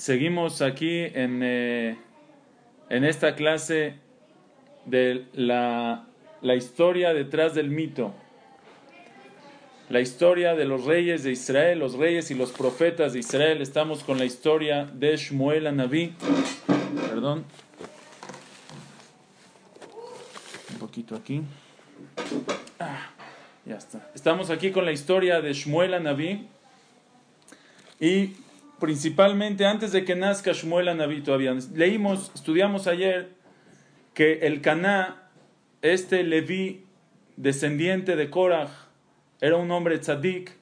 Seguimos aquí en, eh, en esta clase de la, la historia detrás del mito. La historia de los reyes de Israel, los reyes y los profetas de Israel. Estamos con la historia de Shmuel Anabí. Perdón. Un poquito aquí. Ah, ya está. Estamos aquí con la historia de Shmuel Anabí. Y principalmente antes de que nazca Shmuel Anabí todavía. Leímos, estudiamos ayer que el Caná, este Leví, descendiente de Korah, era un hombre tzadik.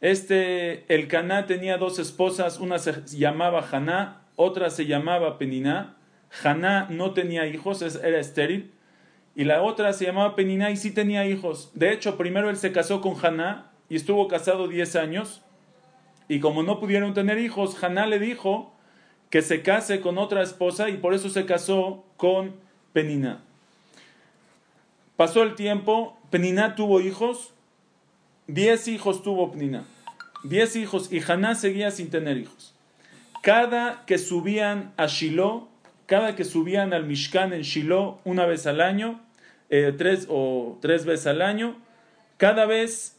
Este, el Caná tenía dos esposas, una se llamaba Haná, otra se llamaba Peniná. Haná no tenía hijos, era estéril. Y la otra se llamaba Peniná y sí tenía hijos. De hecho, primero él se casó con Haná y estuvo casado 10 años. Y como no pudieron tener hijos, Haná le dijo que se case con otra esposa y por eso se casó con Peniná. Pasó el tiempo, Peniná tuvo hijos, diez hijos tuvo Peniná, diez hijos y Haná seguía sin tener hijos. Cada que subían a Shiloh, cada que subían al Mishkan en Shiloh una vez al año, eh, tres o tres veces al año, cada vez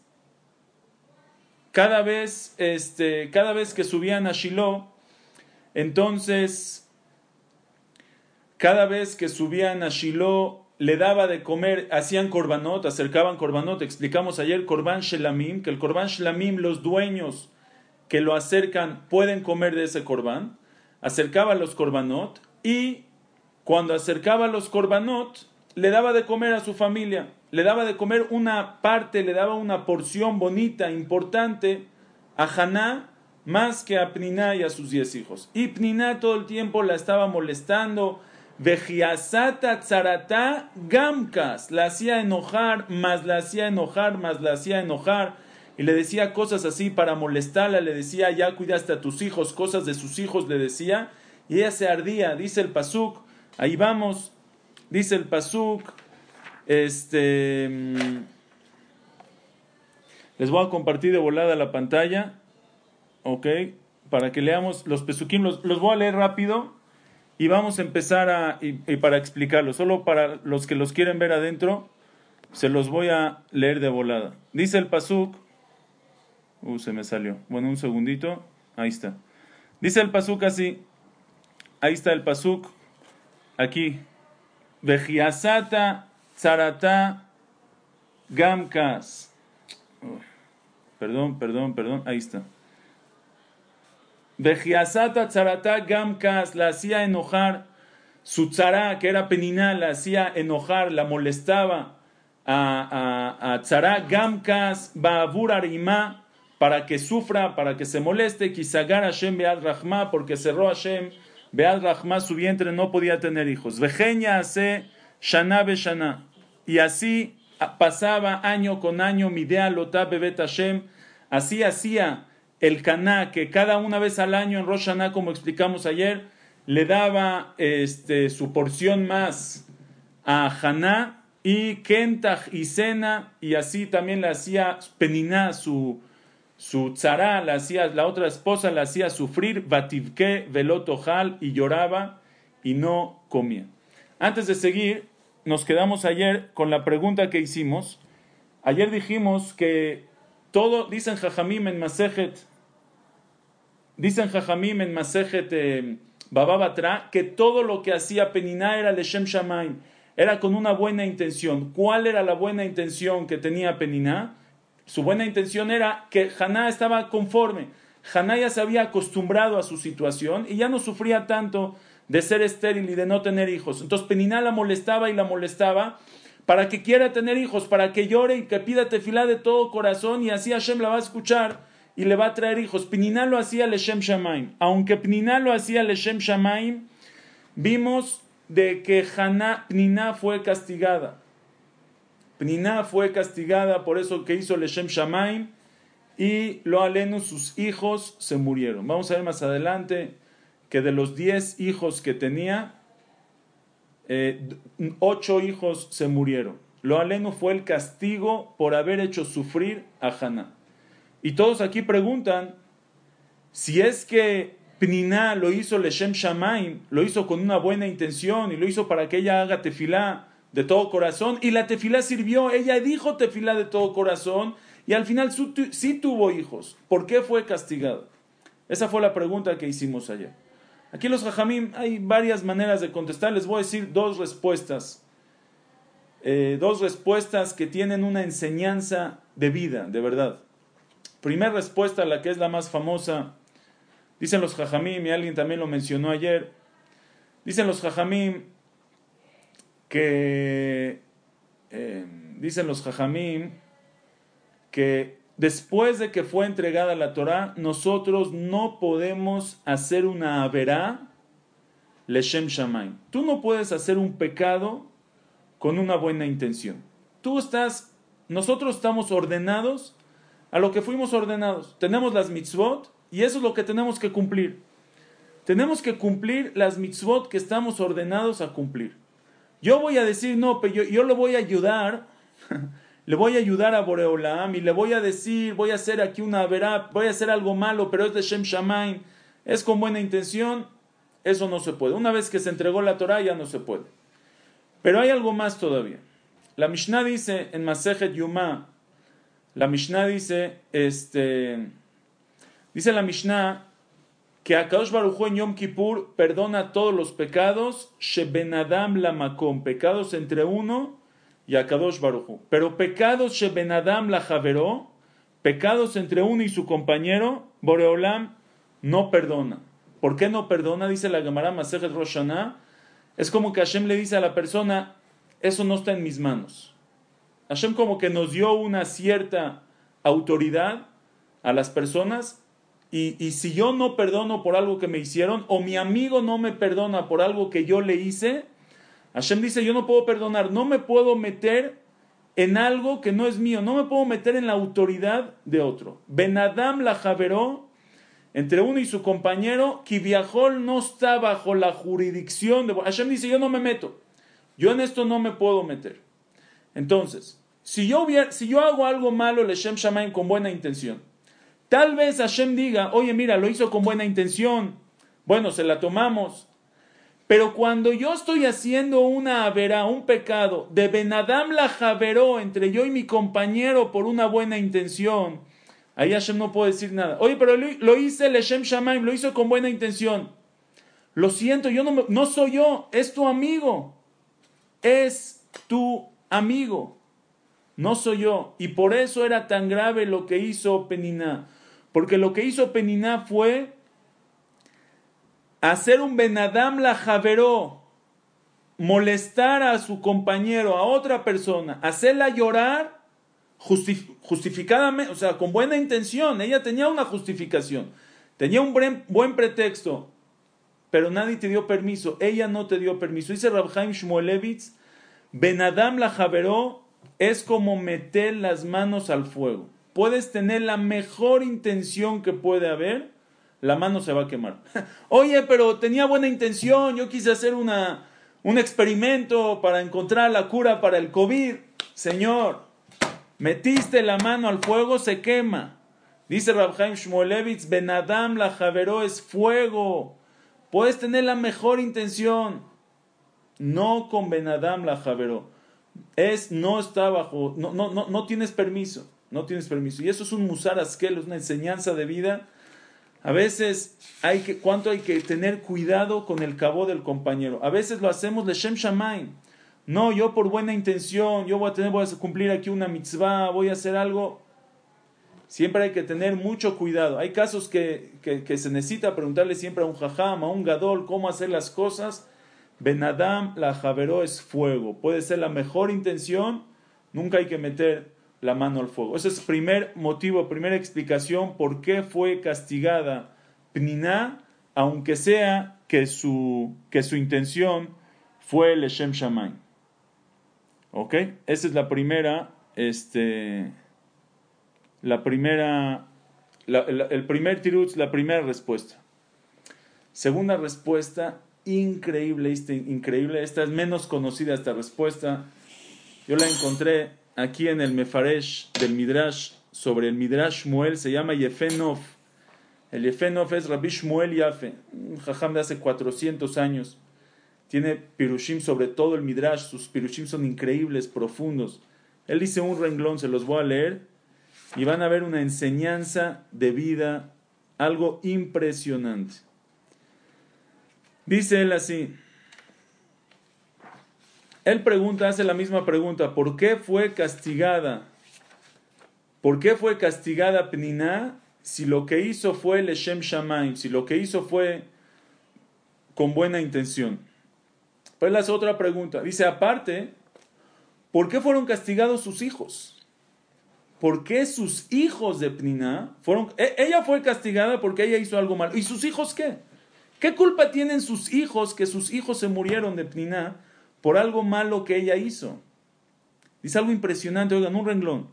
cada vez, este, cada vez que subían a Shiloh, entonces, cada vez que subían a Shiloh, le daba de comer, hacían korbanot, acercaban korbanot, explicamos ayer korban shelamim, que el korban shelamim, los dueños que lo acercan pueden comer de ese korban, acercaba los korbanot y cuando acercaba los korbanot, le daba de comer a su familia le daba de comer una parte, le daba una porción bonita, importante a Haná más que a Pniná y a sus diez hijos. Y Pniná todo el tiempo la estaba molestando. Vejiasata tzarata gamkas, la hacía enojar, más la hacía enojar, más la hacía enojar. Y le decía cosas así para molestarla, le decía, ya cuidaste a tus hijos, cosas de sus hijos le decía. Y ella se ardía, dice el Pasuk, ahí vamos, dice el Pasuk, este. mm, Les voy a compartir de volada la pantalla. Ok. Para que leamos los pesuquín. Los, los voy a leer rápido. Y vamos a empezar a. Y, y para explicarlo. Solo para los que los quieren ver adentro. Se los voy a leer de volada. Dice el pasuk. Uh, se me salió. Bueno, un segundito. Ahí está. Dice el pasuk así. Ahí está el pasuk. Aquí. Vejiasata Zarata Gamkas. Perdón, perdón, perdón. Ahí está. Vejiasata Zarata Gamkas la hacía enojar. Su tzara, que era Peniná, la hacía enojar, la molestaba a, a, a tzara Gamkas Baabur Arimá para que sufra, para que se moleste. Kisagar Hashem Bead Rahma, porque cerró Hashem Bead Rahma, su vientre no podía tener hijos. Vejeña hace Shana. Y así pasaba año con año Midea Lotá Bebet Hashem. Así hacía el Caná, que cada una vez al año en Rosh Hashanah, como explicamos ayer, le daba este, su porción más a Haná y Kentach y Sena, y así también le hacía Peniná, su, su tzara, la, hacía, la otra esposa la hacía sufrir, Bativke, Velotojal, y lloraba y no comía. Antes de seguir, nos quedamos ayer con la pregunta que hicimos. Ayer dijimos que todo, dicen Jajamim en Masejet, dicen Jajamim en Masejet eh, Bababatra, que todo lo que hacía Peniná era Leshem Shamaim, era con una buena intención. ¿Cuál era la buena intención que tenía Peniná? Su buena intención era que Haná estaba conforme. Haná ya se había acostumbrado a su situación y ya no sufría tanto de ser estéril y de no tener hijos. Entonces Peniná la molestaba y la molestaba para que quiera tener hijos, para que llore y que pida tefilá de todo corazón y así Hashem la va a escuchar y le va a traer hijos. Pniná lo hacía Leshem Shamaim. Aunque Pniná lo hacía Leshem Shamaim, vimos de que Haná, Pniná fue castigada. Pniná fue castigada por eso que hizo Leshem Shamaim y lo aleno sus hijos se murieron. Vamos a ver más adelante que de los diez hijos que tenía, eh, ocho hijos se murieron. Lo aleno fue el castigo por haber hecho sufrir a Haná. Y todos aquí preguntan si es que Pniná lo hizo Leshem Shamaim, lo hizo con una buena intención y lo hizo para que ella haga tefilá de todo corazón y la tefilá sirvió, ella dijo tefilá de todo corazón y al final sí tuvo hijos. ¿Por qué fue castigado? Esa fue la pregunta que hicimos ayer. Aquí los jajamim hay varias maneras de contestar, les voy a decir dos respuestas. Eh, dos respuestas que tienen una enseñanza de vida, de verdad. Primera respuesta, la que es la más famosa, dicen los jajamim, y alguien también lo mencionó ayer, dicen los jajamim que, eh, dicen los jajamim que después de que fue entregada la Torah, nosotros no podemos hacer una averá leshem shamaim. Tú no puedes hacer un pecado con una buena intención. Tú estás, nosotros estamos ordenados a lo que fuimos ordenados. Tenemos las mitzvot y eso es lo que tenemos que cumplir. Tenemos que cumplir las mitzvot que estamos ordenados a cumplir. Yo voy a decir, no, pero yo, le voy a ayudar, le voy a ayudar a Boreolam y le voy a decir, voy a hacer aquí una verá, voy a hacer algo malo, pero es de Shem Shamaim, es con buena intención, eso no se puede. Una vez que se entregó la Torah ya no se puede. Pero hay algo más todavía. La Mishnah dice en Masejet Yuma, la Mishnah dice, este, dice la Mishnah que Akadosh Baruj en Yom Kippur perdona todos los pecados, Shebenadam la makom, pecados entre uno y Akadosh Baruj Pero pecados Shebenadam la javeró, pecados entre uno y su compañero, Boreolam no perdona. ¿Por qué no perdona? Dice la Gemara Masejet Roshaná, es como que Hashem le dice a la persona, eso no está en mis manos. Hashem como que nos dio una cierta autoridad a las personas y, si yo no perdono por algo que me hicieron o mi amigo no me perdona por algo que yo le hice, Hashem dice, yo no puedo perdonar, no me puedo meter en algo que no es mío, no me puedo meter en la autoridad de otro. Benadam la javeró entre uno y su compañero, Kiviahol no está bajo la jurisdicción de... Hashem dice, yo no me meto, yo en esto no me puedo meter. Entonces, si yo, si yo hago algo malo, le Shem Shamaim con buena intención, tal vez Hashem diga, oye, mira, lo hizo con buena intención, bueno, se la tomamos. Pero cuando yo estoy haciendo una avera, un pecado, de Benadam la javeró entre yo y mi compañero por una buena intención, Ahí Hashem no puede decir nada. Oye, pero lo, hice el Hashem Shamaim, lo hizo con buena intención. Lo siento, yo no, no soy yo, es tu amigo. Es tu amigo. No soy yo. Y por eso era tan grave lo que hizo Peniná. Porque lo que hizo Peniná fue hacer un Benadam la Javeró, molestar a su compañero, a otra persona, hacerla llorar justificadamente, o sea, con buena intención, ella tenía una justificación, tenía un buen, pretexto, pero nadie te dio permiso, ella no te dio permiso. Dice Rabhaim Shmuelevitz, Benadam la Javeró es como meter las manos al fuego. Puedes tener la mejor intención que puede haber, la mano se va a quemar. Oye, pero tenía buena intención, yo quise hacer una, un experimento para encontrar la cura para el COVID. Señor, Metiste la mano al fuego, se quema. Dice Rabhaim Shmolevitz, Benadam la Javeró es fuego. Puedes tener la mejor intención. No con Benadam la Javeró. Es, no está bajo, no, no, no, no tienes permiso. No tienes permiso. Y eso es un musar askel, es una enseñanza de vida. A veces hay que, cuánto hay que tener cuidado con el cabo del compañero. A veces lo hacemos de Shem Shamaim. No, yo por buena intención, yo voy a tener, voy a cumplir aquí una mitzvah, voy a hacer algo. Siempre hay que tener mucho cuidado. Hay casos que, que, se necesita preguntarle siempre a un jajam, a un gadol, cómo hacer las cosas. Benadam, la javeró es fuego. Puede ser la mejor intención, nunca hay que meter la mano al fuego. Ese es el primer motivo, primera explicación por qué fue castigada Pniná, aunque sea que su, que su intención fue el Shem Shamayim. ¿Ok? Esa es la primera, este, la primera, el primer tirutz, la primera respuesta. Segunda respuesta, increíble, increíble, esta es menos conocida esta respuesta. Yo la encontré aquí en el Mefaresh del Midrash, sobre el Midrash Muel, se llama Yefenov. El Yefenov es Rabbi Shmuel Yafe, un jajam de hace 400 años. Tiene pirushim sobre todo el Midrash, sus pirushim son increíbles, profundos. Él dice un renglón, se los voy a leer, y van a ver una enseñanza de vida, algo impresionante. Dice él así. Él pregunta, hace la misma pregunta, ¿por qué fue castigada? ¿Por qué fue castigada Pniná si lo que hizo fue Leshem Shamaim, si lo que hizo fue con buena intención? Pues la otra pregunta. Dice, aparte, ¿por qué fueron castigados sus hijos? ¿Por qué sus hijos de Pniná fueron... E, ella fue castigada porque ella hizo algo malo. ¿Y sus hijos qué? ¿Qué culpa tienen sus hijos que sus hijos se murieron de Pniná por algo malo que ella hizo? Dice algo impresionante, oigan, un renglón.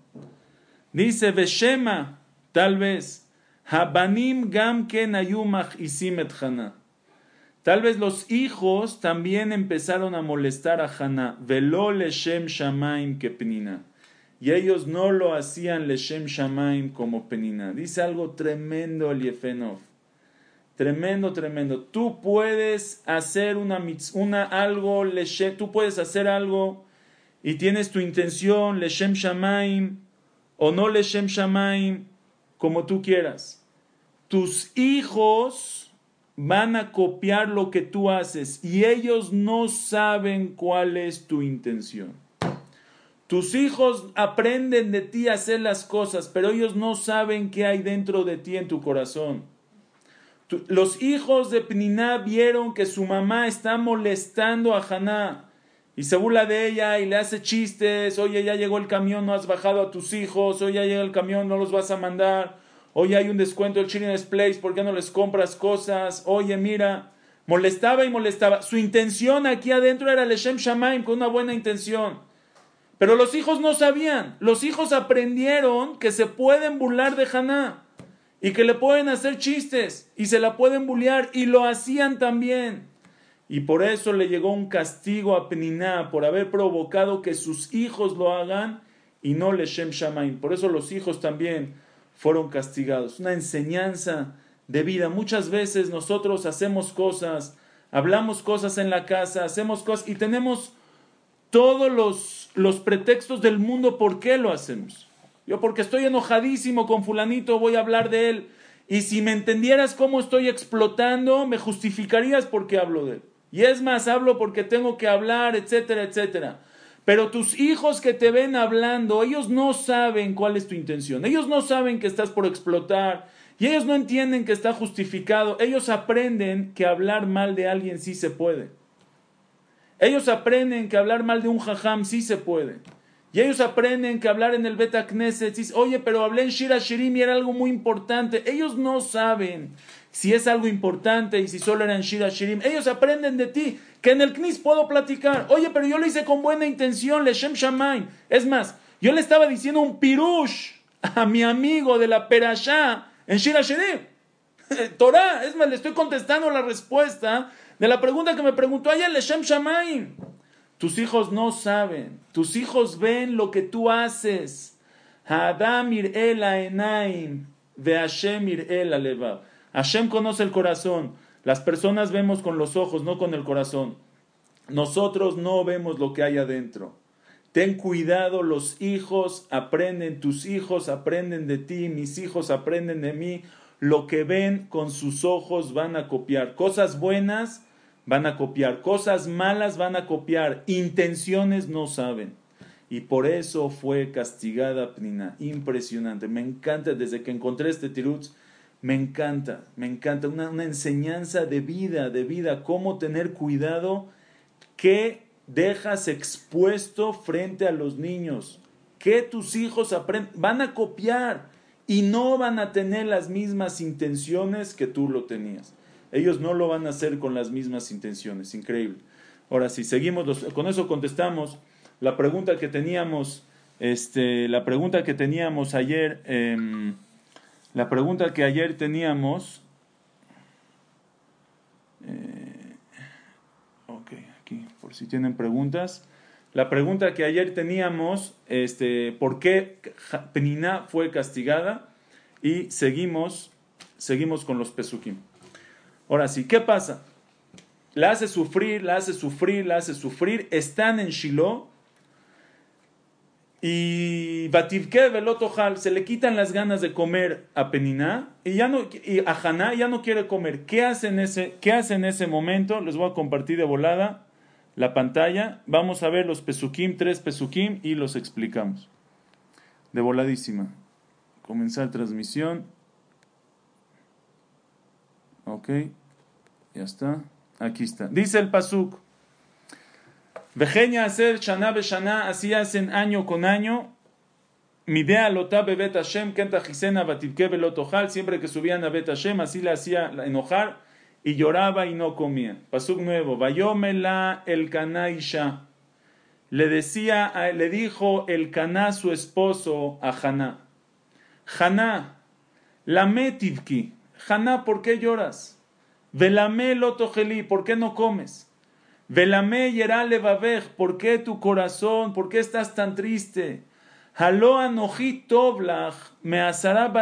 Dice, Veshema, tal vez, Habanim gam ken ayumach isimet hana. Tal vez los hijos también empezaron a molestar a Haná. Velo leshem shamaim que penina. Y ellos no lo hacían leshem shamaim como penina. Dice algo tremendo el. Tremendo, tremendo. Tú puedes hacer una, una algo, tú puedes hacer algo y tienes tu intención, leshem shamaim, o no leshem shamaim, como tú quieras. Tus hijos van a copiar lo que tú haces y ellos no saben cuál es tu intención. Tus hijos aprenden de ti a hacer las cosas, pero ellos no saben qué hay dentro de ti en tu corazón. Los hijos de Pniná vieron que su mamá está molestando a Haná y se burla de ella y le hace chistes. Oye, ya llegó el camión, no has bajado a tus hijos. Oye, ya llega el camión, no los vas a mandar. Oye, hay un descuento del Children's Place, ¿por qué no les compras cosas? Oye, mira, molestaba y molestaba. Su intención aquí adentro era el Shem Shamaim con una buena intención. Pero los hijos no sabían. Los hijos aprendieron que se pueden burlar de Haná y que le pueden hacer chistes y se la pueden bullear y lo hacían también. Y por eso le llegó un castigo a Peniná por haber provocado que sus hijos lo hagan y no le Shem Shamaim. Por eso los hijos también fueron castigados. Una enseñanza de vida. Muchas veces nosotros hacemos cosas, hablamos cosas en la casa, hacemos cosas y tenemos todos los, los pretextos del mundo por qué lo hacemos. Yo porque estoy enojadísimo con fulanito voy a hablar de él. Y si me entendieras cómo estoy explotando, me justificarías por qué hablo de él. Y es más, hablo porque tengo que hablar, etcétera, etcétera. Pero tus hijos que te ven hablando, ellos no saben cuál es tu intención. Ellos no saben que estás por explotar. Y ellos no entienden que está justificado. Ellos aprenden que hablar mal de alguien sí se puede. Ellos aprenden que hablar mal de un jajam sí se puede. Y ellos aprenden que hablar en el Beta Knesset, oye, pero hablé en Shira Shirim y era algo muy importante. Ellos no saben si es algo importante y si solo era en Shira Shirim. Ellos aprenden de ti, que en el Knis puedo platicar. Oye, pero yo lo hice con buena intención, Leshem Shamaim. Es más, yo le estaba diciendo un pirush a mi amigo de la Perashá en Shira Shirim. Torah, es más, le estoy contestando la respuesta de la pregunta que me preguntó ayer, Leshem Shamaim. Tus hijos no saben. Tus hijos ven lo que tú haces. Hashem Hashem conoce el corazón. Las personas vemos con los ojos, no con el corazón. Nosotros no vemos lo que hay adentro. Ten cuidado, los hijos aprenden, tus hijos aprenden de ti, mis hijos aprenden de mí. Lo que ven con sus ojos van a copiar. Cosas buenas van a copiar, cosas malas van a copiar, intenciones no saben. Y por eso fue castigada Pnina. Impresionante. Me encanta, desde que encontré este tirutz, me encanta, me encanta. Una, una enseñanza de vida, de vida, cómo tener cuidado que dejas expuesto frente a los niños. que tus hijos aprendan, van a copiar y no van a tener las mismas intenciones que tú lo tenías. Ellos no lo van a hacer con las mismas intenciones, increíble. Ahora, si seguimos, con eso contestamos la pregunta que teníamos, este, la pregunta que teníamos ayer, em, la pregunta que ayer teníamos, eh, ok, aquí, por si tienen preguntas. La pregunta que ayer teníamos, este, ¿por qué Penina fue castigada? Y seguimos, seguimos con los Pesukim. Ahora sí, ¿qué pasa? La hace sufrir, la hace sufrir, la hace sufrir. Están en Shiloh. Y Bativke Velotojal se le quitan las ganas de comer a Peniná y, ya no, y a Haná ya no quiere comer. ¿Qué hace, en ese, ¿Qué en ese momento? Les voy a compartir de volada la pantalla. Vamos a ver los Pesukim, tres Pesukim y los explicamos. De voladísima. Comenzar transmisión. Ok. Ya está. Aquí está. Dice el Pasuk. Vejeña hacer shana shana, así hacen año con año. Midea lotá bebet Hashem, kenta jisena batibke velotojal, siempre que subían a Bet Hashem, así le hacía enojar y lloraba y no comía. Pasuk nuevo. Vayomela el canaisha. Le decía, le dijo el caná su esposo a Haná. Haná, la metivki. Haná, ¿por qué lloras? Velame lotojeli, ¿por qué no comes? Velame yerale babej, ¿por qué tu corazón, por qué estás tan triste? Halo anoji toblach, me asará.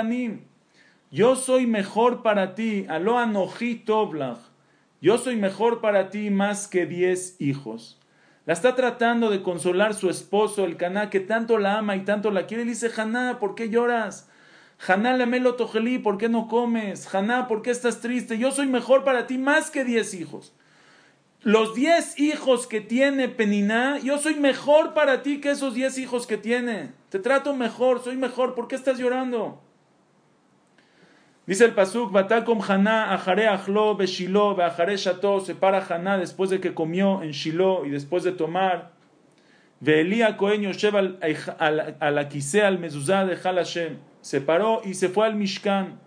Yo soy mejor para ti, alo anoji toblach. Yo soy mejor para ti más que diez hijos. La está tratando de consolar su esposo, el caná, que tanto la ama y tanto la quiere. Le dice, Haná, ¿por qué lloras? Haná Lamelo Tojelí, ¿por qué no comes? Haná, ¿por qué estás triste? Yo soy mejor para ti más que diez hijos. Los diez hijos que tiene Peniná, yo soy mejor para ti que esos diez hijos que tiene. Te trato mejor, soy mejor. ¿Por qué estás llorando? Dice el Pasuk, Batakom Haná, Ajare Achlo, Beshilo, Beajare Shato, se para Haná después de que comió en Shiloh y después de tomar. Veelía Cohen Yoshev al Akise al Mezuzá de Halashem se paró y se fue al Mishkan.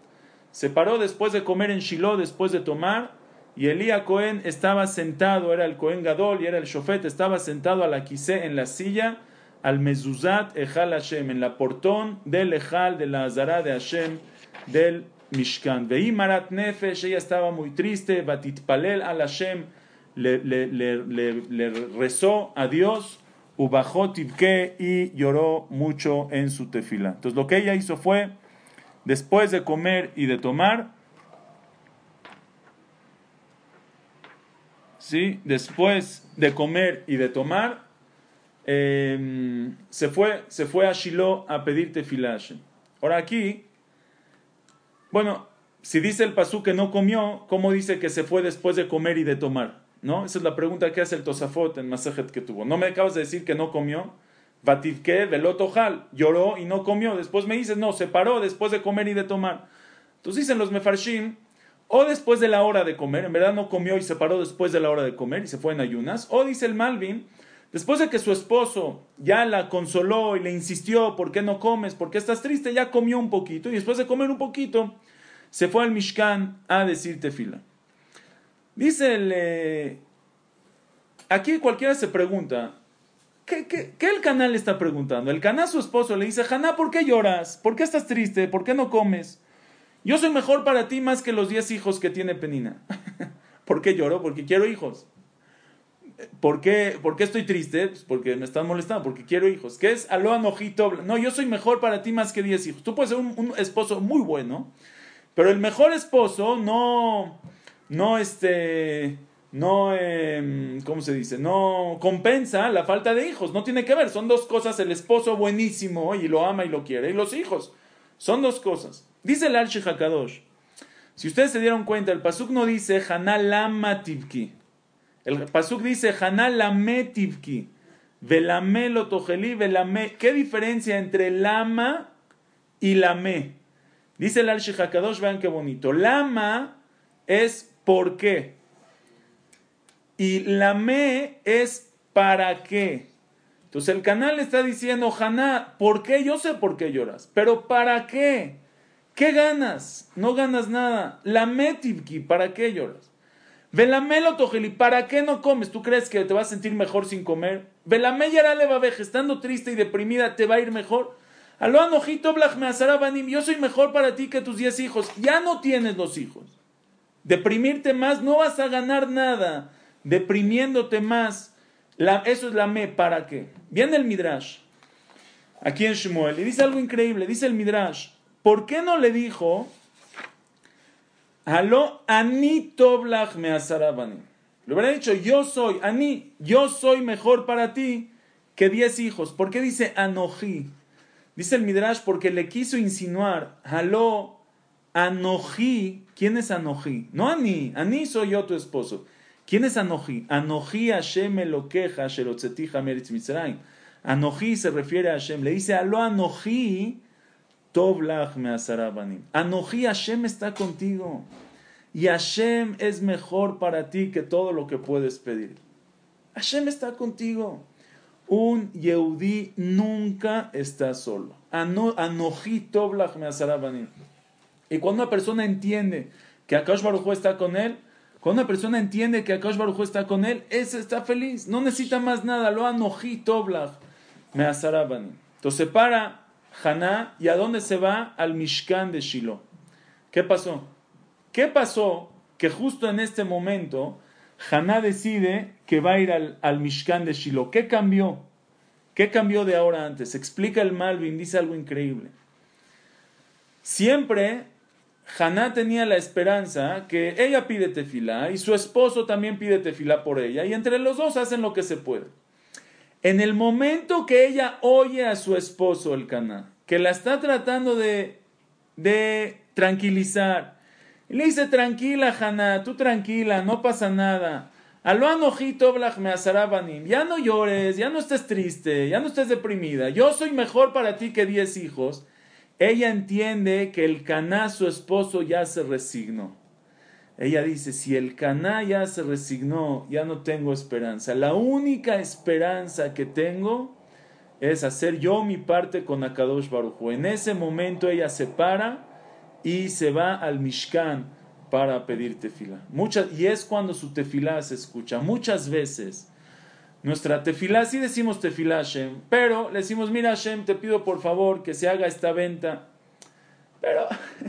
Se paró después de comer en Shiloh, después de tomar, y Elías Cohen estaba sentado, era el Cohen Gadol y era el Shofet, estaba sentado a la quise en la silla, al Mezuzat Ejal Hashem, en la portón del Ejal, de la Azara de Hashem, del Mishkan. Veí Marat Nefesh, ella estaba muy triste, Batitpalel al Hashem, le, le, le, le rezó a Dios Ubajó Tibke y lloró mucho en su tefila. Entonces lo que ella hizo fue, después de comer y de tomar, ¿sí? después de comer y de tomar, em, se, fue, se fue a Shiloh a pedir tefila. Ahora aquí, bueno, si dice el pasú que no comió, ¿cómo dice que se fue después de comer y de tomar? ¿No? Esa es la pregunta que hace el Tosafot en Masajet que tuvo. No me acabas de decir que no comió. Bativke velotojal, lloró y no comió. Después me dices, no, se paró después de comer y de tomar. Entonces dicen los mefarshim, o después de la hora de comer, en verdad no comió y se paró después de la hora de comer y se fue en ayunas, o dice el Malvin, después de que su esposo ya la consoló y le insistió, ¿por qué no comes? ¿Por qué estás triste? Ya comió un poquito y después de comer un poquito, se fue al Mishkan a decir tefila. Dice el... Eh, aquí cualquiera se pregunta, ¿qué, qué, el canal está preguntando? El canal su esposo le dice, Haná, ¿por qué lloras? ¿Por qué estás triste? ¿Por qué no comes? Yo soy mejor para ti más que los diez hijos que tiene Penina. ¿Por qué lloro? Porque quiero hijos. ¿Por qué, ¿Por qué estoy triste? Pues porque me están molestando, porque quiero hijos. ¿Qué es aloha nojito? No, yo soy mejor para ti más que diez hijos. Tú puedes ser un esposo muy bueno, pero el mejor esposo no no este no em, ¿cómo se dice? no compensa la falta de hijos, no tiene que ver, son dos cosas, el esposo buenísimo y lo ama y lo quiere, y los hijos, son dos cosas. Dice el Alshi Hakadosh, si ustedes se dieron cuenta, el Pasuk no dice Haná lama tivki, el Pasuk dice Haná lame tivki, velame. Lo ¿qué diferencia entre lama y lame? Dice el Alshi Hakadosh, vean qué bonito, lama es ¿Por qué? Y la me es para qué. Entonces el canal está diciendo, Haná, ¿por qué? Yo sé por qué lloras, pero ¿para qué? ¿Qué ganas? No ganas nada. La metibki, ¿para qué lloras? Velamelo tojeli, ¿para qué no comes? ¿Tú crees que te vas a sentir mejor sin comer? Velame le va estando triste y deprimida, ¿te va a ir mejor? Aló anojito me yo soy mejor para ti que tus diez hijos. Ya no tienes los hijos. Deprimirte más, no vas a ganar nada. Deprimiéndote más. eso es la me, ¿para qué? Viene el Midrash. Aquí en Shmuel. Y dice algo increíble. Dice el Midrash. ¿Por qué no le dijo Aló, Ani Toblach me Le hubiera dicho, yo soy, Ani, yo soy mejor para ti que diez hijos. ¿Por qué dice Anoji? Dice el Midrash porque le quiso insinuar, Aló, Anoji. ¿Quién es Anoji? No Ani, Ani soy yo tu esposo. ¿Quién es Anoji? Anoji Hashem Elokeja Sherotzetija Meritz Mitzrayim. Anoji se refiere a Hashem. Le dice, Aló, Anoji Toblach me Anoji Hashem está contigo. Y Hashem es mejor para ti que todo lo que puedes pedir. Hashem está contigo. Un Yehudi nunca está solo. Anoji Toblach me Y cuando una persona entiende que Akash Baruj está con él, cuando una persona entiende que Akash Baruj está con él, ese está feliz. No necesita más nada. Lo Anoji Toblach me Entonces se para Haná, ¿y a dónde se va? Al Mishkan de Shiloh. ¿Qué pasó? ¿Qué pasó? Que justo en este momento Haná decide que va a ir al, al Mishkan de Shiloh. ¿Qué cambió? ¿Qué cambió de ahora antes? Explica el Malvin, dice algo increíble. Siempre Haná tenía la esperanza que ella pide tefilá y su esposo también pide tefilá por ella y entre los dos hacen lo que se puede. En el momento que ella oye a su esposo, el Caná, que la está tratando de, de tranquilizar, le dice, tranquila, Haná, tú tranquila, no pasa nada. ojito me Ya no llores, ya no estés triste, ya no estés deprimida. Yo soy mejor para ti que diez hijos. Ella entiende que el Caná, su esposo, ya se resignó. Ella dice, si el Caná ya se resignó, ya no tengo esperanza. La única esperanza que tengo es hacer yo mi parte con Akadosh Baruj En ese momento ella se para y se va al Mishkan para pedir tefila. Y es cuando su tefilá se escucha. Muchas veces nuestra tefilá, sí decimos tefilá Hashem, pero le decimos, mira Hashem, te pido por favor que se haga esta venta. Pero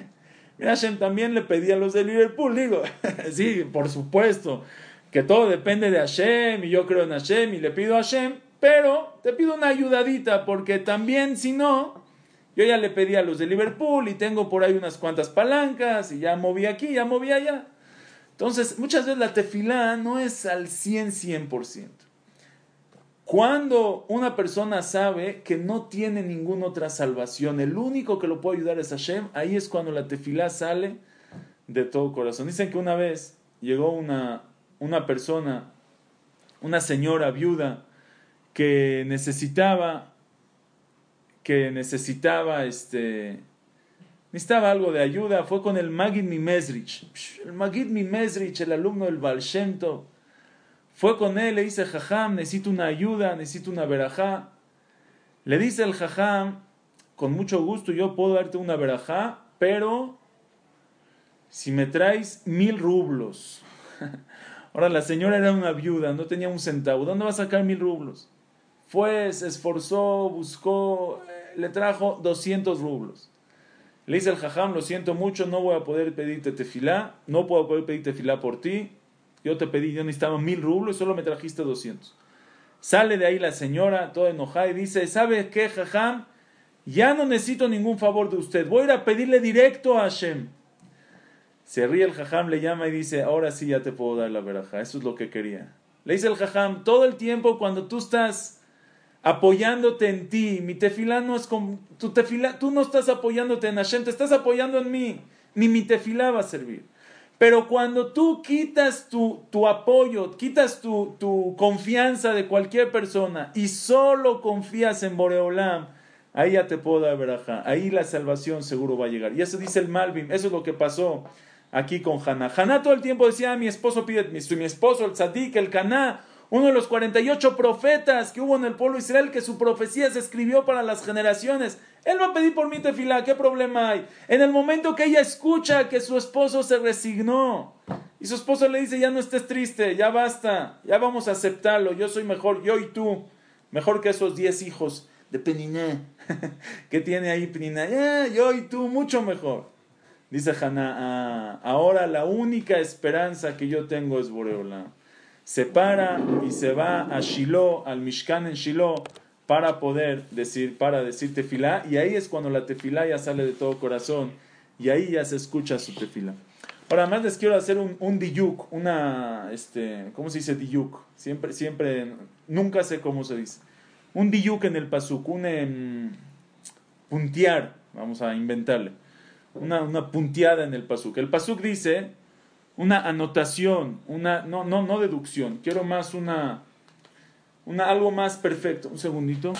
Hashem también le pedía a los de Liverpool, digo, sí, por supuesto, que todo depende de Hashem y yo creo en Hashem y le pido a Hashem, pero te pido una ayudadita porque también si no, yo ya le pedí a los de Liverpool y tengo por ahí unas cuantas palancas y ya moví aquí, ya moví allá. Entonces, muchas veces la tefilá no es al 100, 100%. Cuando una persona sabe que no tiene ninguna otra salvación, el único que lo puede ayudar es Hashem, ahí es cuando la tefilá sale de todo corazón. Dicen que una vez llegó una, una persona, una señora viuda, que necesitaba, que necesitaba, este, necesitaba algo de ayuda, fue con el Magid Mimezrich. El Magid Mimezrich, el alumno del Baal fue con él, le dice, Jajam, necesito una ayuda, necesito una verajá. Le dice el Jajam, con mucho gusto yo puedo darte una verajá, pero si me traes mil rublos. Ahora la señora era una viuda, no tenía un centavo. ¿Dónde va a sacar mil rublos? Fue, se esforzó, buscó, eh, le trajo 200 rublos. Le dice el jajam, lo siento mucho, no voy a poder pedirte tefilá, no puedo poder pedirte tefilá por ti, yo te pedí, yo necesitaba mil rublos y solo me trajiste doscientos. Sale de ahí la señora, toda enojada, y dice, ¿sabe qué, jajam? Ya no necesito ningún favor de usted, voy a ir a pedirle directo a Hashem. Se ríe el jajam, le llama y dice, ahora sí ya te puedo dar la veraja, eso es lo que quería. Le dice el jajam, todo el tiempo cuando tú estás apoyándote en ti, mi tefilá no es tu tefilá, tú no estás apoyándote en Hashem, te estás apoyando en mí, ni mi tefilá va a servir. Pero cuando tú quitas tu, tu apoyo, quitas tu, tu, confianza de cualquier persona y solo confías en Boreolam, ahí ya te puedo dar verajá. Ahí la salvación seguro va a llegar. Y eso dice el Malvin, eso es lo que pasó aquí con Haná. Haná todo el tiempo decía, ah, mi esposo pide, mi, mi esposo, el tzadik, el caná, uno de los 48 profetas que hubo en el pueblo de Israel, que su profecía se escribió para las generaciones. Él va a pedir por mí tefilá, ¿qué problema hay? En el momento que ella escucha que su esposo se resignó y su esposo le dice, ya no estés triste, ya basta, ya vamos a aceptarlo, yo soy mejor, yo y tú, mejor que esos 10 hijos de Peniná que tiene ahí Peniná, yo y tú, mucho mejor. Dice Haná, ah, ahora la única esperanza que yo tengo es Boreola se para y se va a Shiloh, al Mishkan en Shiloh, para poder decir, para decir tefilá, y ahí es cuando la tefilá ya sale de todo corazón, y ahí ya se escucha su tefilá. Ahora, además les quiero hacer un, un diyuk, una, este, ¿cómo se dice diyuk? Siempre, siempre, nunca sé cómo se dice. Un diyuk en el pasuk, un em, puntear, vamos a inventarle, una, una punteada en el pasuk. El pasuk dice, una anotación, una, no, no, no deducción, quiero más una, una, algo más perfecto. Un segundito.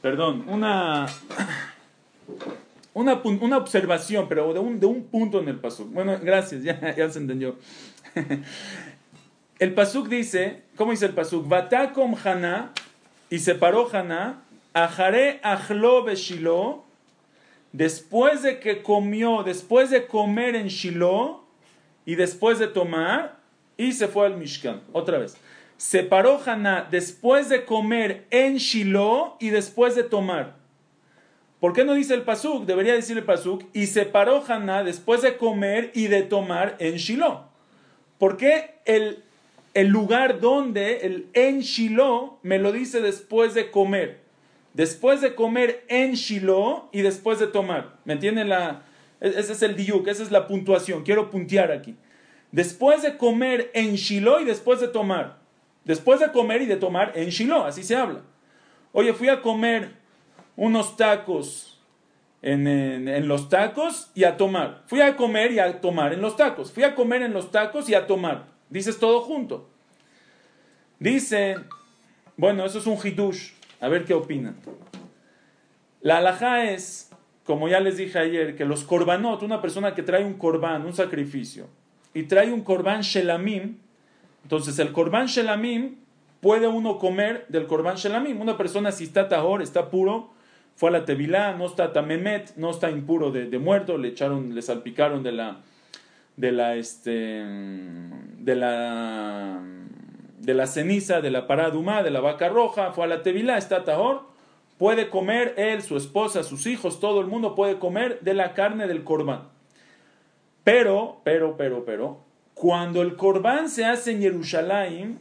Perdón, una, una, una, observación, pero de un, de un punto en el pasuk. Bueno, gracias, ya, ya se entendió. El pasuk dice, ¿cómo dice el pasuk? Vatakom Hana y se paró Haná, Ajare Ajlo Shiloh, después de que comió, después de comer en Shiloh y después de tomar, y se fue al Mishkan. Otra vez. Se paró Haná después de comer en Shiloh y después de tomar. ¿Por qué no dice el Pasuk? Debería decir el Pasuk. Y se paró Haná después de comer y de tomar en Shiloh. ¿Por qué el el lugar donde el en Shiloh me lo dice después de comer. Después de comer en Shiloh y después de tomar. ¿Me entienden la? E-, ese es el diuk, esa es la puntuación. Quiero puntear aquí. Después de comer en Shiloh y después de tomar. Después de comer y de tomar en Shiloh, así se habla. Oye, fui a comer unos tacos en, en, los tacos y a tomar. Fui a comer y a tomar en los tacos. Fui a comer en los tacos y a tomar. Dices todo junto. Dice, bueno, eso es un hidush. A ver qué opinan. La alhaja es, como ya les dije ayer, que los korbanot, una persona que trae un korban, un sacrificio, y trae un korban shelamim, entonces el korban shelamim puede uno comer del korban shelamim. Una persona si está tahor, está puro, fue a la tevilá, no está tamemet, no está impuro de, de muerto, le echaron, le salpicaron de la de la, este, de la, de la ceniza de la paraduma, de la vaca roja, fue a la tevilá, está tahor, puede comer él, su esposa, sus hijos, todo el mundo puede comer de la carne del corbán. Pero, pero, pero, pero, cuando el corbán se hace en Jerusalén,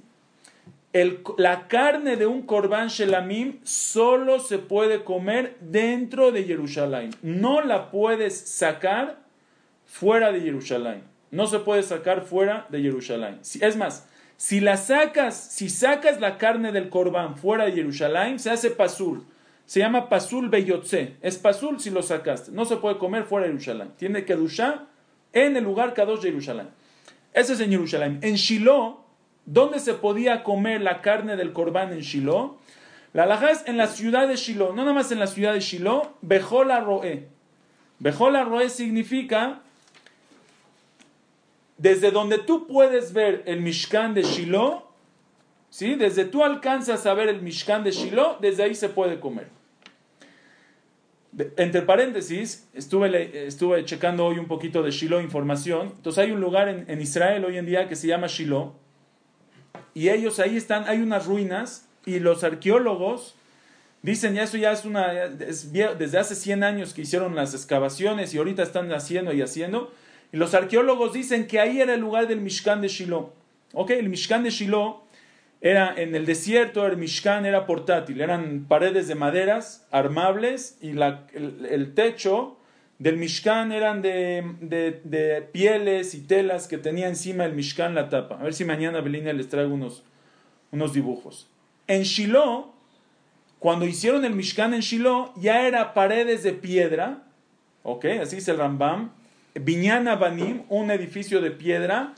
la carne de un corbán shelamim solo se puede comer dentro de Jerusalén. No la puedes sacar fuera de Jerusalén. No se puede sacar fuera de Jerusalén. Es más, si la sacas, si sacas la carne del corbán fuera de Jerusalén, se hace pasul. Se llama pasul beyotze. Es pasul si lo sacaste. No se puede comer fuera de Jerusalén. Tiene que duchar en el lugar Kadosh de Jerusalén. Ese es en Jerusalén. En Shiloh, ¿dónde se podía comer la carne del corbán en Shiloh? La alhaja es en la ciudad de Shiloh, no nada más en la ciudad de Shiloh, Bejola Roe. Bejola Roe significa desde donde tú puedes ver el Mishkan de Shiloh, ¿sí? desde tú alcanzas a ver el Mishkan de Shiloh, desde ahí se puede comer. entre paréntesis, estuve, estuve checando hoy un poquito de Shiloh información. Entonces hay un lugar en, Israel hoy en día que se llama Shiloh. Y ellos ahí están, hay unas ruinas y los arqueólogos dicen, ya eso ya es una, desde hace 100 años que hicieron las excavaciones y ahorita están haciendo y haciendo y los arqueólogos dicen que ahí era el lugar del Mishkan de Shiloh. Ok, el Mishkan de Shiloh era en el desierto, el Mishkan era portátil, eran paredes de maderas armables y el, techo del Mishkan eran de, pieles y telas que tenía encima el Mishkan la tapa. A ver si mañana Belina les traigo unos, unos dibujos. En Shiloh, cuando hicieron el Mishkan en Shiloh, ya era paredes de piedra, ok, así dice el Rambam, Viñana Banim, un edificio de piedra,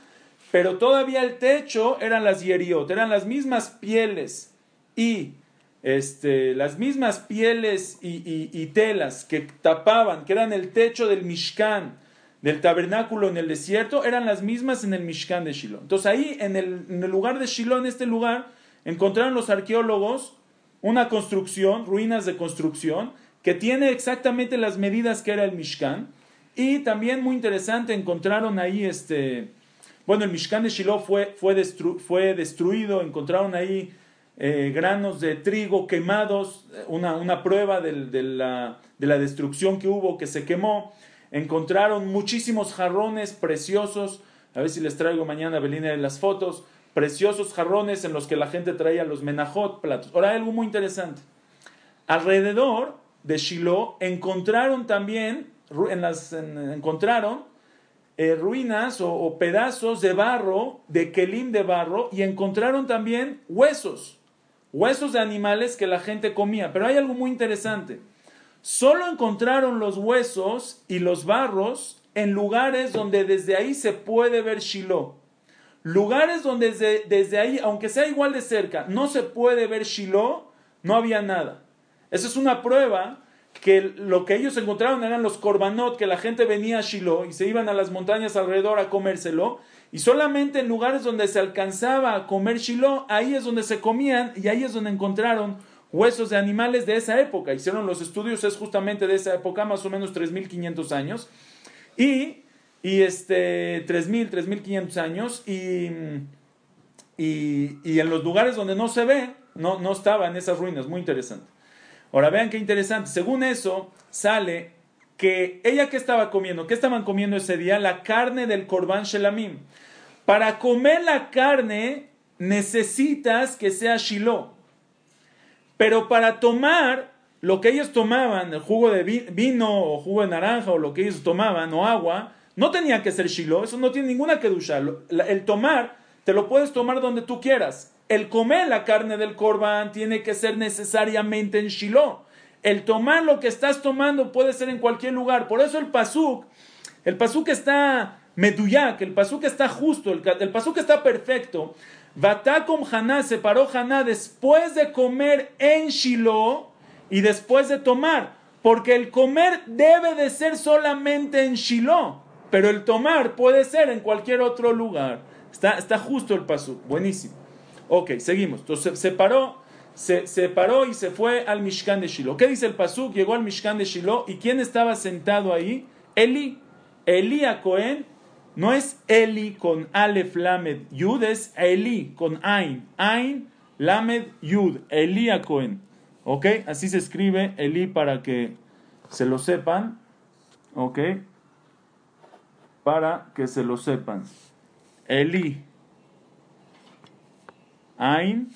pero todavía el techo eran las yeriot, eran las mismas pieles y este, las mismas pieles y, telas que tapaban, que eran el techo del Mishkan, del tabernáculo en el desierto, eran las mismas en el Mishkan de Shiloh. Entonces ahí, en el, lugar de Shiloh, en este lugar, encontraron los arqueólogos una construcción, ruinas de construcción, que tiene exactamente las medidas que era el Mishkan. Y también muy interesante, encontraron ahí este, bueno, el Mishkan de Shiloh fue, fue, fue destruido, encontraron ahí eh, granos de trigo quemados, una, una prueba de, la, de, la, destrucción que hubo, que se quemó. Encontraron muchísimos jarrones preciosos, a ver si les traigo mañana, Belina, las fotos, preciosos jarrones en los que la gente traía los menajot, platos. Ahora, algo muy interesante. Alrededor de Shiloh encontraron también, en las, encontraron eh, ruinas o, pedazos de barro, de kelim de barro, y encontraron también huesos, huesos de animales que la gente comía. Pero hay algo muy interesante. Solo encontraron los huesos y los barros en lugares donde desde ahí se puede ver Shiloh. Lugares donde desde, desde ahí, aunque sea igual de cerca, no se puede ver Shiloh, no había nada. Esa es una prueba que lo que ellos encontraron eran los corbanot, que la gente venía a Shiloh y se iban a las montañas alrededor a comérselo, y solamente en lugares donde se alcanzaba a comer Shiloh, ahí es donde se comían y ahí es donde encontraron huesos de animales de esa época. Hicieron los estudios, es justamente de esa época, más o menos 3.500 años, y, y este, 3.000, 3.500 años, y, y, y en los lugares donde no se ve, no, no estaban esas ruinas, muy interesante. Ahora vean qué interesante. Según eso, sale que ella que estaba comiendo, ¿qué estaban comiendo ese día? La carne del Korban Shelamim. Para comer la carne necesitas que sea Shiloh. Pero para tomar lo que ellos tomaban, el jugo de vino o jugo de naranja o lo que ellos tomaban o agua, no tenía que ser Shiloh. Eso no tiene ninguna que. El tomar, te lo puedes tomar donde tú quieras el comer la carne del corbán tiene que ser necesariamente en Shiloh. El tomar lo que estás tomando puede ser en cualquier lugar. Por eso el pasuk, el pasuk está meduyak, el pasuk está justo, el, pasuk está perfecto. Vatakom Haná se paró Haná después de comer en Shiloh y después de tomar. Porque el comer debe de ser solamente en Shiloh, pero el tomar puede ser en cualquier otro lugar. Está, está justo el pasuk, buenísimo. Ok, seguimos. Entonces se paró, se, paró y se fue al Mishkan de Shiloh. ¿Qué dice el Pasuk? Llegó al Mishkan de Shiloh y ¿quién estaba sentado ahí? Eli. Eli. No es Eli con Aleph Lamed Yud, es Eli con Ain. Ain Lamed Yud. Eli a. ¿Ok? Así se escribe Eli para que se lo sepan. ¿Ok? Para que se lo sepan. Eli. Ain,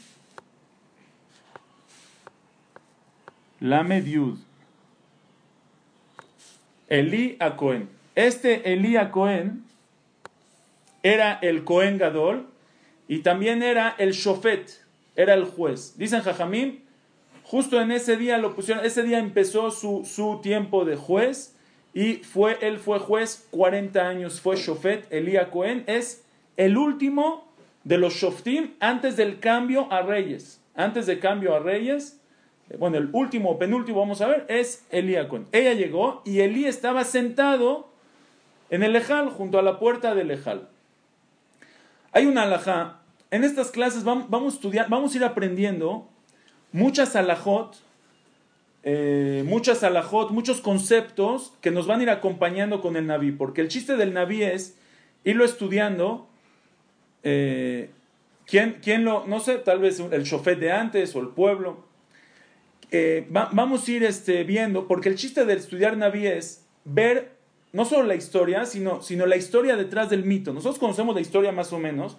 Lamed Yud. Elí Cohen. Este Elí Cohen era el Cohen Gadol y también era el Shofet, era el juez. Dicen Jajamim, justo en ese día lo pusieron, ese día empezó su, su tiempo de juez y fue, él fue juez 40 años, fue Shofet, Elía Cohen, es el último de los Shoftim antes del cambio a reyes. Antes del cambio a reyes, eh, bueno, el último penúltimo, vamos a ver, es Elía Ella llegó y Elí estaba sentado en el Lejal, junto a la puerta del Lejal. Hay una alajá. En estas clases vamos, vamos, a estudiar, vamos a ir aprendiendo muchas alajot, eh, muchas alajot, muchos conceptos que nos van a ir acompañando con el Naví. Porque el chiste del Naví es irlo estudiando eh, ¿quién, ¿quién, lo, no sé, tal vez el chofer de antes o el pueblo? Eh, vamos a ir este, viendo, porque el chiste de estudiar Naví es ver no solo la historia, sino, sino la historia detrás del mito. Nosotros conocemos la historia más o menos,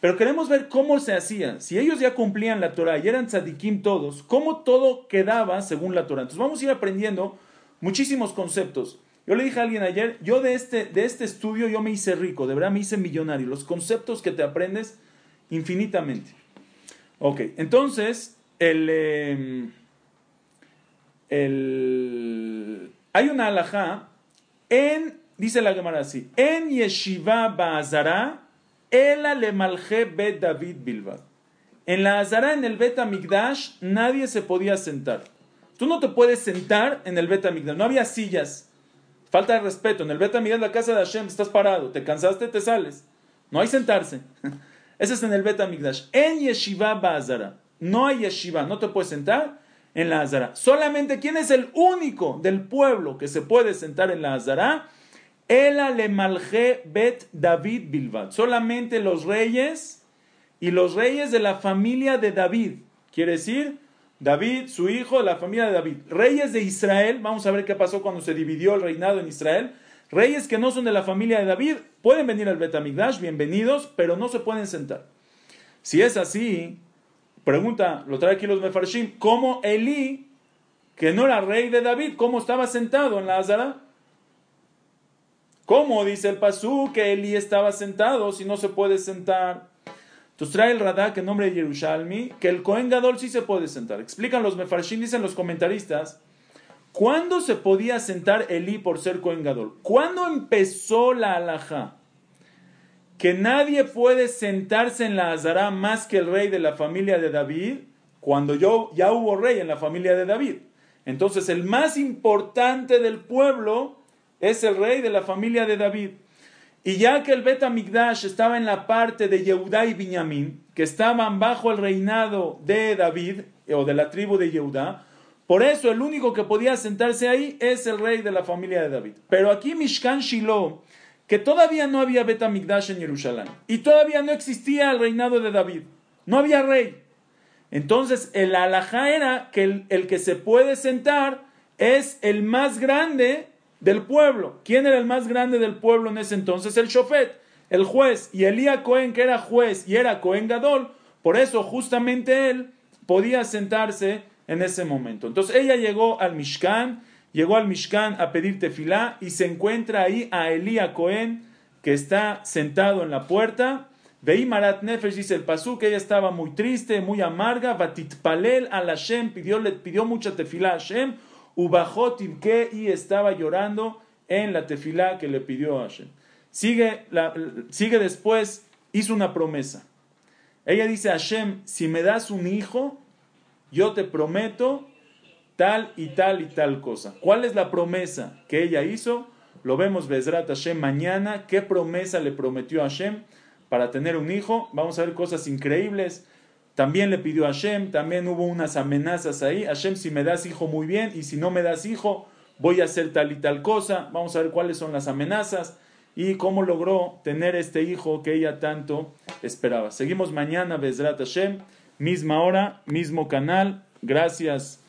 pero queremos ver cómo se hacía. Si ellos ya cumplían la Torah y eran tzadikim todos, cómo todo quedaba según la Torah. Entonces vamos a ir aprendiendo muchísimos conceptos. Yo le dije a alguien ayer, yo de este, de este estudio yo me hice rico, de verdad me hice millonario. Los conceptos que te aprendes infinitamente. Ok, entonces, el, em, el, hay una alajá en, dice la Gemara así, en Yeshiva Ba'azara, Ela le bet David Bilbao. En la Azara, en el Bet Amigdash, nadie se podía sentar. Tú no te puedes sentar en el Bet Amigdash. No había sillas. Falta de respeto. En el Bet Amigdash, la casa de Hashem, estás parado. Te cansaste, te sales. No hay sentarse. Ese es en el Bet Amigdash. En Yeshiva Bazara. No hay Yeshiva. No te puedes sentar en la Azara. Solamente, ¿quién es el único del pueblo que se puede sentar en la Azara? El Alemalje Bet David Bilbad. Solamente los reyes y los reyes de la familia de David. Quiere decir, David, su hijo, la familia de David. Reyes de Israel. Vamos a ver qué pasó cuando se dividió el reinado en Israel. Reyes que no son de la familia de David pueden venir al Betamigdash, bienvenidos, pero no se pueden sentar. Si es así, Pregunta, lo trae aquí los Mefarshim, ¿cómo Elí, que no era rey de David, cómo estaba sentado en la? ¿Cómo dice el Pasú que Elí estaba sentado si no se puede sentar? Entonces trae el Radak en nombre de Yerushalmi que el Cohen Gadol sí se puede sentar. Explican los Mefarshim, dicen los comentaristas, ¿cuándo se podía sentar Elí por ser Cohen Gadol? ¿Cuándo empezó la alhaja? que nadie puede sentarse en la Azara más que el rey de la familia de David, cuando yo, ya hubo rey en la familia de David. Entonces el más importante del pueblo es el rey de la familia de David. Y ya que el Bet Amigdash estaba en la parte de Yehudá y Binyamin, que estaban bajo el reinado de David o de la tribu de Yehudá, por eso el único que podía sentarse ahí es el rey de la familia de David. Pero aquí Mishkan Shiloh que todavía no había Betamigdash en Jerusalén y todavía no existía el reinado de David, no había rey. Entonces el alajá era que el, que se puede sentar es el más grande del pueblo. ¿Quién era el más grande del pueblo en ese entonces? El Shofet, el juez. Y Elías Cohen, que era juez y era Cohen Gadol, por eso justamente él podía sentarse en ese momento. Entonces ella llegó al Mishkan llegó al Mishkan a pedir tefilá y se encuentra ahí a Elías Cohen, que está sentado en la puerta. Veí Marat Nefesh, dice el pasú, que ella estaba muy triste, muy amarga. Batitpalel al Hashem, pidió, le pidió mucha tefilá a Hashem. Ubajot que y estaba llorando en la tefilá que le pidió a Hashem. Sigue, sigue después, hizo una promesa. Ella dice a Hashem, si me das un hijo, yo te prometo tal y tal y tal cosa. ¿Cuál es la promesa que ella hizo? Lo vemos Bezrat Hashem mañana. ¿Qué promesa le prometió a Hashem para tener un hijo? Vamos a ver cosas increíbles. También le pidió a Hashem, también hubo unas amenazas ahí. Hashem, si me das hijo, muy bien, y si no me das hijo, voy a hacer tal y tal cosa. Vamos a ver cuáles son las amenazas y cómo logró tener este hijo que ella tanto esperaba. Seguimos mañana, Bezrat Hashem, misma hora, mismo canal. Gracias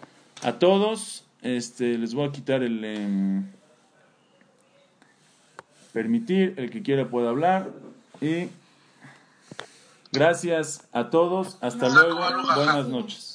a todos. Este, les voy a quitar el em, permitir, el que quiera pueda hablar. Y gracias a todos. Hasta luego. Buenas noches.